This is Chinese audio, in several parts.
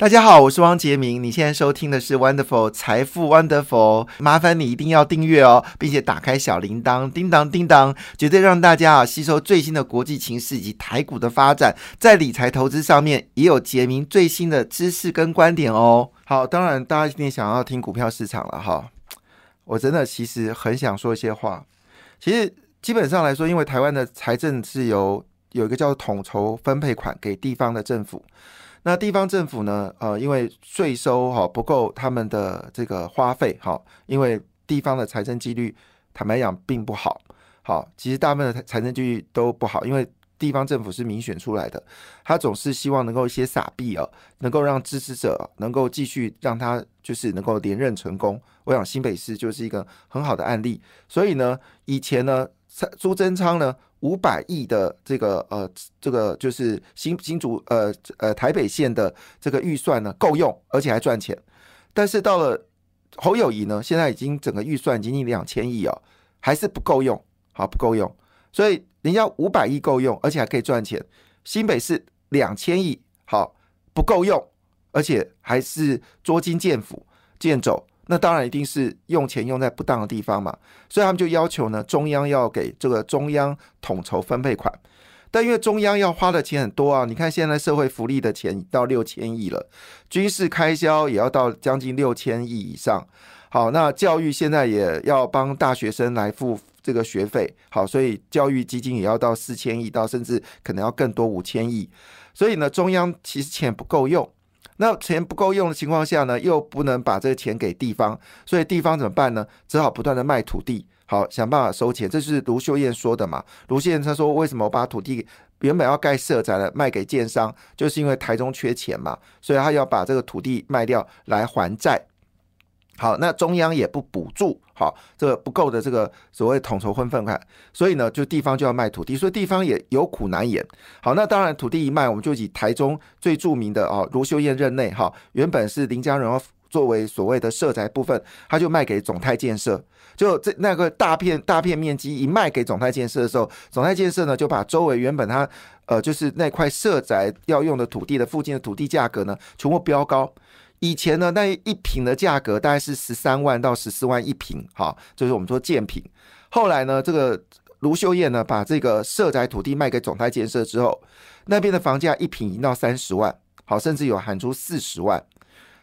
大家好，我是汪杰明。你现在收听的是 Wonderful 财富 Wonderful，麻烦你一定要订阅哦，并且打开小铃铛，叮当叮当，绝对让大家啊吸收最新的国际情势以及台股的发展，在理财投资上面也有杰明最新的知识跟观点哦。好，当然大家今天想要听股票市场了哈，我真的其实很想说一些话。其实基本上来说，因为台湾的财政是由有一个叫统筹分配款给地方的政府。那地方政府呢？呃，因为税收哈不够他们的这个花费哈，因为地方的财政纪律坦白讲并不好。好，其实大部分的财政纪律都不好，因为地方政府是民选出来的，他总是希望能够一些撒币哦，能够让支持者能够继续让他就是能够连任成功。我想新北市就是一个很好的案例。所以呢，以前呢，朱贞昌呢。五百亿的这个呃，这个就是新新竹呃呃台北县的这个预算呢够用，而且还赚钱。但是到了侯友谊呢，现在已经整个预算仅仅两千亿哦，还是不够用，好不够用。所以人家五百亿够用，而且还可以赚钱。新北市两千亿好不够用，而且还是捉襟见肘见肘。那当然一定是用钱用在不当的地方嘛，所以他们就要求呢，中央要给这个中央统筹分配款，但因为中央要花的钱很多啊，你看现在社会福利的钱到六千亿了，军事开销也要到将近六千亿以上，好，那教育现在也要帮大学生来付这个学费，好，所以教育基金也要到四千亿到甚至可能要更多五千亿，所以呢，中央其实钱不够用。那钱不够用的情况下呢，又不能把这个钱给地方，所以地方怎么办呢？只好不断的卖土地，好想办法收钱。这是卢秀燕说的嘛？卢秀燕她说，为什么我把土地原本要盖社宅的卖给建商，就是因为台中缺钱嘛，所以她要把这个土地卖掉来还债。好，那中央也不补助，好，这个不够的这个所谓统筹分分款，所以呢，就地方就要卖土地，所以地方也有苦难言。好，那当然土地一卖，我们就以台中最著名的哦，卢秀燕任内哈，原本是林家荣作为所谓的社宅部分，他就卖给总泰建设，就这那个大片大片面积一卖给总泰建设的时候，总泰建设呢就把周围原本他呃就是那块社宅要用的土地的附近的土地价格呢全部飙高。以前呢，那一平的价格大概是十三万到十四万一平，哈，就是我们说建平。后来呢，这个卢秀燕呢，把这个社宅土地卖给总台建设之后，那边的房价一平已经到三十万，好，甚至有喊出四十万。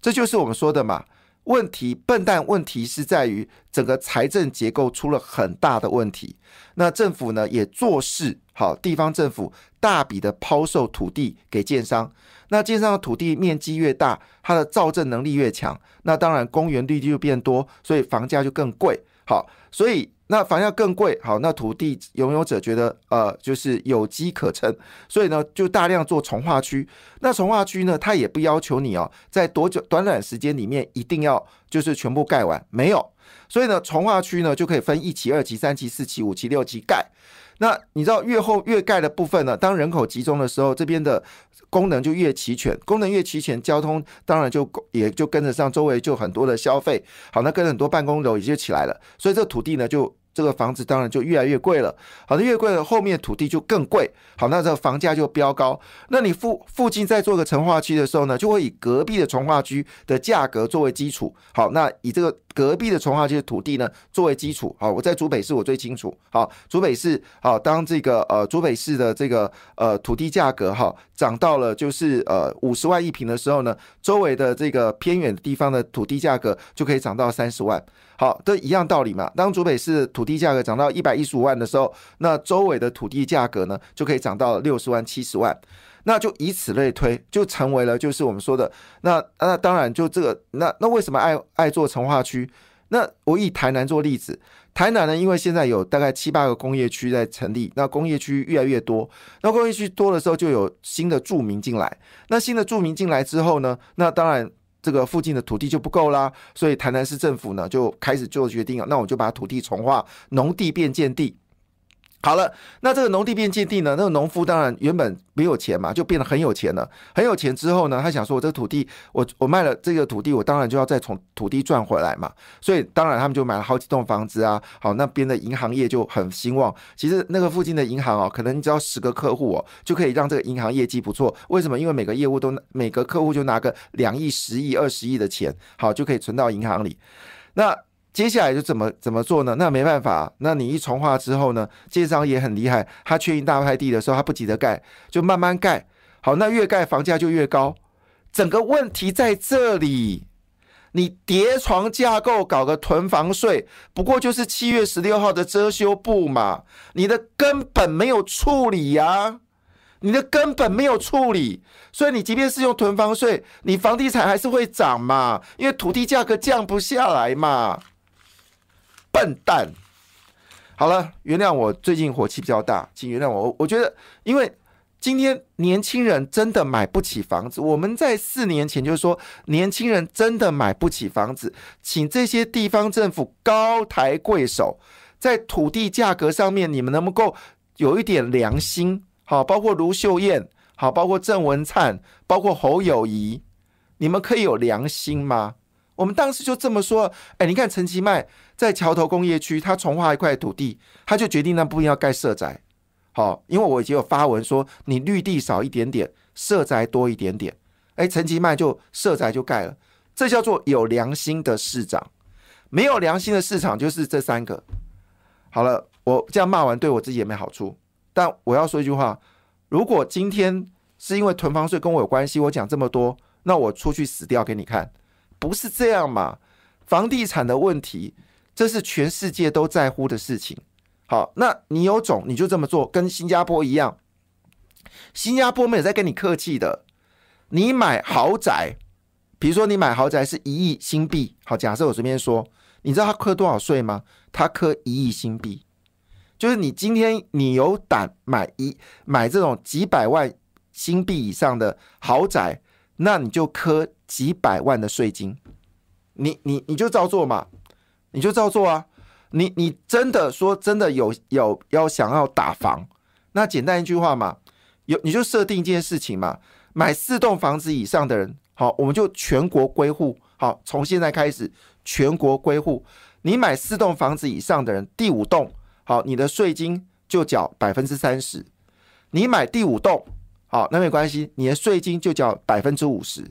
这就是我们说的嘛，问题笨蛋问题是在于整个财政结构出了很大的问题。那政府呢也做事好，地方政府大笔的抛售土地给建商。那建商的土地面积越大，它的造证能力越强，那当然公园绿地就变多，所以房价就更贵。好，所以那房价更贵，好，那土地拥有者觉得呃就是有机可乘，所以呢就大量做从化区。那从化区呢，它也不要求你哦，在多久短短时间里面一定要就是全部盖完，没有。所以呢，从化区呢就可以分一期、二期、三期、四期、五期、六期盖。那你知道越后越盖的部分呢？当人口集中的时候，这边的功能就越齐全，功能越齐全，交通当然就也就跟得上，周围就很多的消费，好，那跟很多办公楼也就起来了，所以这土地呢就。这个房子当然就越来越贵了，好的越贵了，后面土地就更贵，好，那这个房价就飙高。那你附附近再做个成化区的时候呢，就会以隔壁的从化区的价格作为基础，好，那以这个隔壁的从化区的土地呢作为基础，好，我在竹北市我最清楚，好，竹北市好，当这个呃竹北市的这个呃土地价格哈涨到了就是呃五十万一平的时候呢，周围的这个偏远的地方的土地价格就可以涨到三十万。好，都一样道理嘛。当竹北市土地价格涨到一百一十五万的时候，那周围的土地价格呢，就可以涨到六十万、七十万。那就以此类推，就成为了就是我们说的那那当然就这个那那为什么爱爱做城化区？那我以台南做例子，台南呢，因为现在有大概七八个工业区在成立，那工业区越来越多，那工业区多的时候就有新的住民进来。那新的住民进来之后呢，那当然。这个附近的土地就不够啦，所以台南市政府呢就开始做决定了，那我就把土地从化，农地变建地。好了，那这个农地变建地呢？那个农夫当然原本没有钱嘛，就变得很有钱了。很有钱之后呢，他想说，我这个土地，我我卖了这个土地，我当然就要再从土地赚回来嘛。所以当然他们就买了好几栋房子啊。好，那边的银行业就很兴旺。其实那个附近的银行哦，可能只要十个客户哦，就可以让这个银行业绩不错。为什么？因为每个业务都每个客户就拿个两亿、十亿、二十亿的钱，好就可以存到银行里。那接下来就怎么怎么做呢？那没办法，那你一重化之后呢？建商也很厉害，他确定大块地的时候，他不急着盖，就慢慢盖。好，那越盖房价就越高。整个问题在这里，你叠床架构搞个囤房税，不过就是七月十六号的遮羞布嘛。你的根本没有处理呀，你的根本没有处理，所以你即便是用囤房税，你房地产还是会涨嘛，因为土地价格降不下来嘛。笨蛋，好了，原谅我最近火气比较大，请原谅我。我觉得，因为今天年轻人真的买不起房子，我们在四年前就说年轻人真的买不起房子，请这些地方政府高抬贵手，在土地价格上面，你们能不能够有一点良心？好，包括卢秀燕，好，包括郑文灿，包括侯友谊，你们可以有良心吗？我们当时就这么说，哎，你看陈其迈在桥头工业区，他重划一块土地，他就决定那不要盖社宅，好，因为我已经有发文说，你绿地少一点点，社宅多一点点，哎，陈其迈就社宅就盖了，这叫做有良心的市长，没有良心的市场就是这三个。好了，我这样骂完对我自己也没好处，但我要说一句话，如果今天是因为囤房税跟我有关系，我讲这么多，那我出去死掉给你看。不是这样嘛？房地产的问题，这是全世界都在乎的事情。好，那你有种你就这么做，跟新加坡一样。新加坡没有在跟你客气的。你买豪宅，比如说你买豪宅是一亿新币，好，假设我随便说，你知道他扣多少税吗？他扣一亿新币，就是你今天你有胆买一买这种几百万新币以上的豪宅。那你就磕几百万的税金，你你你就照做嘛，你就照做啊！你你真的说真的有有要想要打房，那简单一句话嘛，有你就设定一件事情嘛，买四栋房子以上的人，好，我们就全国归户，好，从现在开始全国归户，你买四栋房子以上的人，第五栋，好，你的税金就缴百分之三十，你买第五栋。好，那没关系，你的税金就缴百分之五十。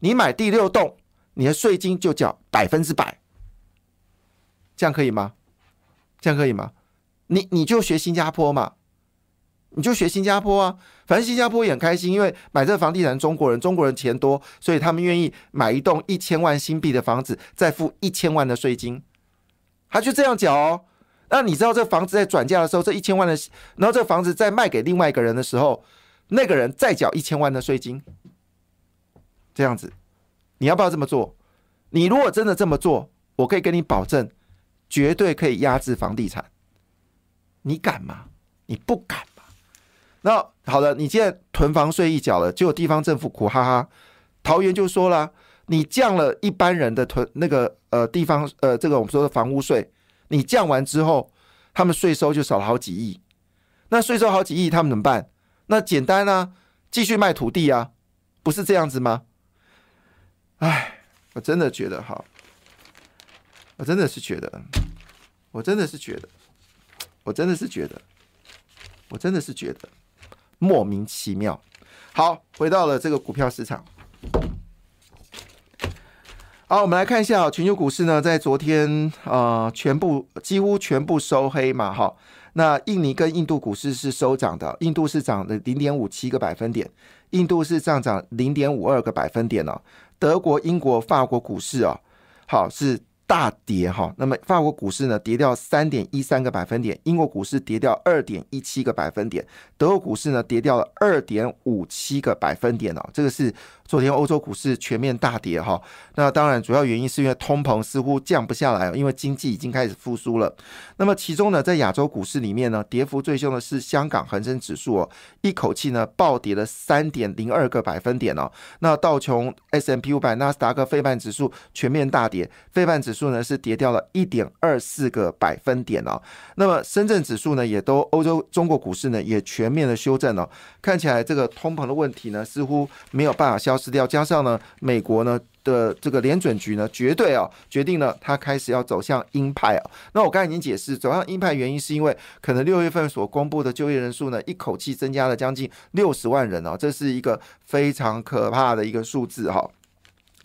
你买第六栋，你的税金就缴百分之百，这样可以吗？这样可以吗？你你就学新加坡嘛，你就学新加坡啊。反正新加坡也很开心，因为买这房地产中国人，中国人钱多，所以他们愿意买一栋一千万新币的房子，再付一千万的税金，他就这样缴哦。那你知道这房子在转嫁的时候，这一千万的，然后这房子再卖给另外一个人的时候。那个人再缴一千万的税金，这样子，你要不要这么做？你如果真的这么做，我可以跟你保证，绝对可以压制房地产。你敢吗？你不敢吗？那好了，你现在囤房税一缴了，就有地方政府苦哈哈。桃园就说了，你降了一般人的囤那个呃地方呃这个我们说的房屋税，你降完之后，他们税收就少了好几亿。那税收好几亿，他们怎么办？那简单啊，继续卖土地啊，不是这样子吗？哎，我真的觉得哈，我真的是觉得，我真的是觉得，我真的是觉得，我真的是觉得莫名其妙。好，回到了这个股票市场。好，我们来看一下全球股市呢，在昨天啊，全部几乎全部收黑嘛，哈。那印尼跟印度股市是收涨的，印度是涨了零点五七个百分点，印度是上涨零点五二个百分点哦。德国、英国、法国股市哦，好是大跌哈。那么法国股市呢，跌掉三点一三个百分点，英国股市跌掉二点一七个百分点，德国股市呢跌掉了二点五七个百分点哦。这个是昨天欧洲股市全面大跌哈。那当然主要原因是因为通膨似乎降不下来，因为经济已经开始复苏了。那么其中呢，在亚洲股市里面呢，跌幅最凶的是香港恒生指数哦，一口气呢暴跌了三点零二个百分点哦。那道琼 S M P 五百、纳斯达克费半指数全面大跌，费半指数呢是跌掉了一点二四个百分点哦。那么深圳指数呢，也都欧洲中国股市呢也全面的修正了，看起来这个通膨的问题呢似乎没有办法消失掉，加上呢美国呢。的这个联准局呢，绝对啊，决定了他开始要走向鹰派啊。那我刚才已经解释，走向鹰派原因是因为可能六月份所公布的就业人数呢，一口气增加了将近六十万人哦，这是一个非常可怕的一个数字哈。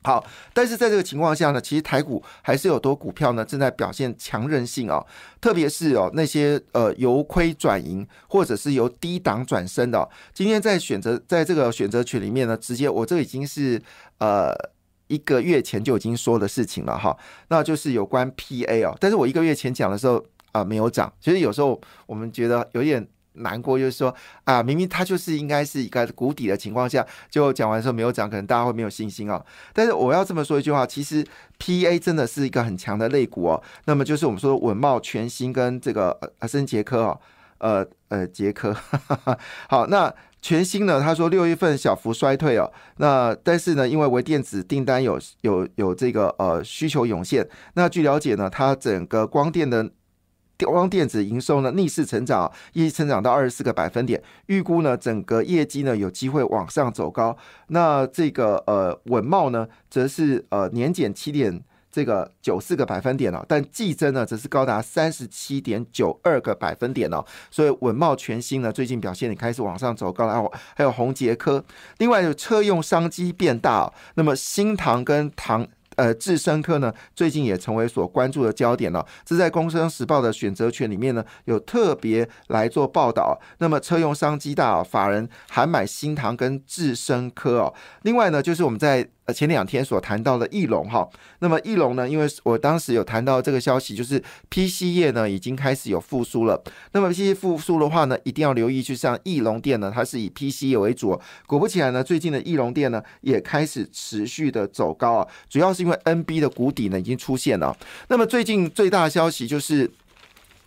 好，但是在这个情况下呢，其实台股还是有多股票呢正在表现强韧性哦，特别是哦那些呃由亏转盈或者是由低档转升的，今天在选择在这个选择权里面呢，直接我这已经是呃。一个月前就已经说的事情了哈，那就是有关 PA 哦，但是我一个月前讲的时候啊没有涨，其实有时候我们觉得有点难过，就是说啊明明它就是应该是一个谷底的情况下，就讲完之后没有涨，可能大家会没有信心啊。但是我要这么说一句话，其实 PA 真的是一个很强的类股哦。那么就是我们说稳茂全新跟这个呃森杰科哦，呃呃杰科，好那。全新呢？他说六月份小幅衰退哦，那但是呢，因为微电子订单有有有这个呃需求涌现，那据了解呢，它整个光电的光电子营收呢逆势成长，业绩成长到二十四个百分点，预估呢整个业绩呢有机会往上走高。那这个呃稳茂呢，则是呃年减七点。这个九四个百分点哦，但季增呢则是高达三十七点九二个百分点哦，所以稳茂全新呢最近表现也开始往上走高了，还有宏杰科，另外有车用商机变大，那么新唐跟唐。呃，智深科呢，最近也成为所关注的焦点了。这在《工商时报》的选择权里面呢，有特别来做报道。那么，车用商机大，法人还买新塘跟智深科哦。另外呢，就是我们在呃前两天所谈到的翼龙哈。那么翼龙呢，因为我当时有谈到这个消息，就是 PC 业呢已经开始有复苏了。那么 PC 复苏的话呢，一定要留意，就像翼龙店呢，它是以 PC 业为主。果不其然呢，最近的翼龙店呢也开始持续的走高啊，主要是。因为 NB 的谷底呢已经出现了，那么最近最大的消息就是，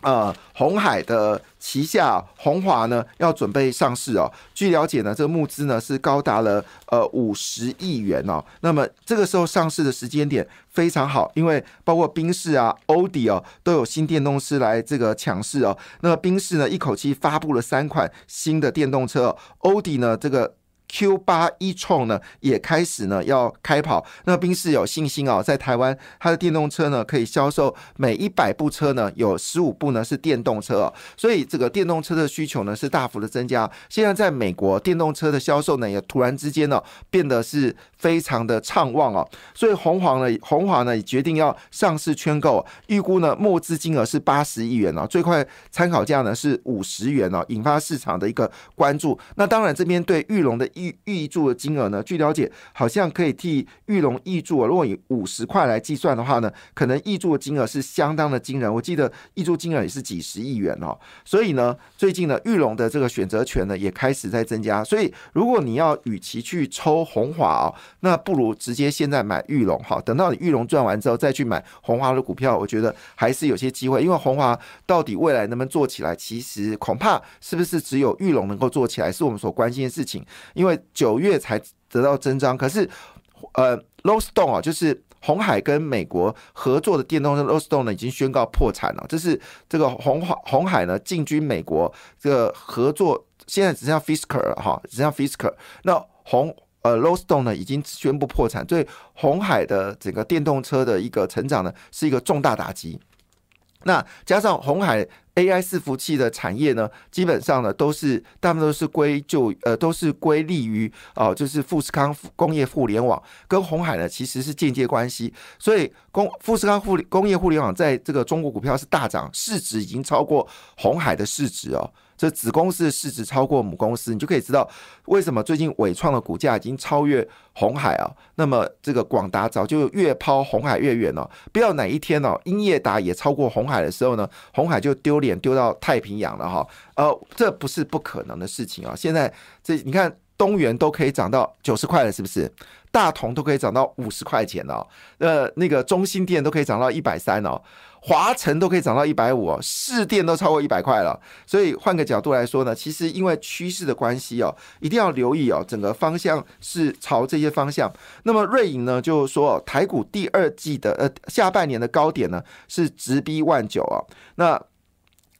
呃，红海的旗下红华呢要准备上市哦。据了解呢，这个募资呢是高达了呃五十亿元哦。那么这个时候上市的时间点非常好，因为包括宾士啊、欧迪哦都有新电动车来这个抢市哦。那么宾士呢一口气发布了三款新的电动车，欧迪呢这个。Q 八一创呢也开始呢要开跑，那宾士有信心啊，在台湾它的电动车呢可以销售每一百部车呢有十五部呢是电动车哦，所以这个电动车的需求呢是大幅的增加。现在在美国电动车的销售呢也突然之间呢变得是非常的畅旺哦，所以红黄呢红华呢也决定要上市圈购，预估呢募资金额是八十亿元哦，最快参考价呢是五十元哦，引发市场的一个关注。那当然这边对玉龙的。预预注的金额呢？据了解，好像可以替玉龙预注啊。如果以五十块来计算的话呢，可能预注的金额是相当的惊人。我记得预注金额也是几十亿元哦。所以呢，最近呢，玉龙的这个选择权呢也开始在增加。所以，如果你要与其去抽红华哦，那不如直接现在买玉龙哈。等到你玉龙赚完之后再去买红华的股票，我觉得还是有些机会。因为红华到底未来能不能做起来，其实恐怕是不是只有玉龙能够做起来，是我们所关心的事情。因为九月才得到增长，可是，呃 l o s t o n e 啊，就是红海跟美国合作的电动车 l o s t o n e 呢，已经宣告破产了。这是这个红海红海呢进军美国这个合作，现在只剩下 Fisker 哈，只剩下 Fisker。那红呃 l o s t o n e 呢已经宣布破产，对红海的整个电动车的一个成长呢，是一个重大打击。那加上红海。AI 伺服器的产业呢，基本上呢都是大部分都是归就呃都是归立于哦，就是富士康工业互联网跟红海呢其实是间接关系，所以工富士康互工业互联网在这个中国股票是大涨，市值已经超过红海的市值哦。这子公司市值超过母公司，你就可以知道为什么最近伟创的股价已经超越红海啊。那么这个广达早就越抛红海越远了，不要哪一天哦，英业达也超过红海的时候呢，红海就丢脸丢到太平洋了哈。呃，这不是不可能的事情啊。现在这你看东元都可以涨到九十块了，是不是？大同都可以涨到五十块钱哦，呃，那个中心店都可以涨到一百三哦，华晨都可以涨到一百五哦，市电都超过一百块了。所以换个角度来说呢，其实因为趋势的关系哦，一定要留意哦，整个方向是朝这些方向。那么瑞银呢，就是说台股第二季的呃下半年的高点呢是直逼万九啊，那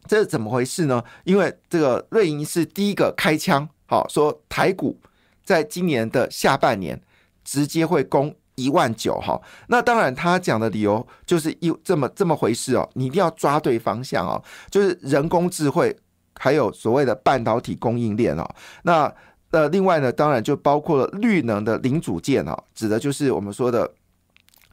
这是怎么回事呢？因为这个瑞银是第一个开枪，好说台股在今年的下半年。直接会攻一万九哈，那当然他讲的理由就是一这么这么回事哦，你一定要抓对方向哦，就是人工智慧还有所谓的半导体供应链哦，那呃另外呢，当然就包括了绿能的零组件哦，指的就是我们说的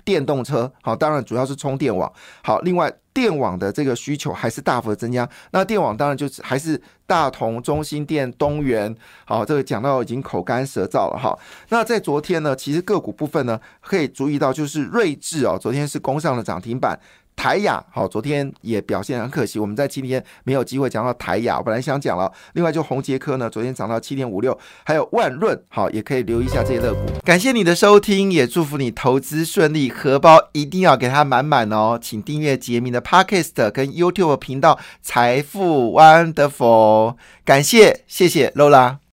电动车，好，当然主要是充电网，好，另外。电网的这个需求还是大幅的增加，那电网当然就是还是大同、中心电、东元，好，这个讲到已经口干舌燥了哈。那在昨天呢，其实个股部分呢，可以注意到就是睿智哦，昨天是攻上了涨停板。台雅好，昨天也表现很可惜，我们在今天没有机会讲到台雅，我本来想讲了。另外就红杰科呢，昨天涨到七点五六，还有万润好，也可以留意一下这些乐股。感谢你的收听，也祝福你投资顺利，荷包一定要给它满满哦。请订阅杰明的 Podcast 跟 YouTube 频道财富 Wonderful，感谢谢谢 Lola。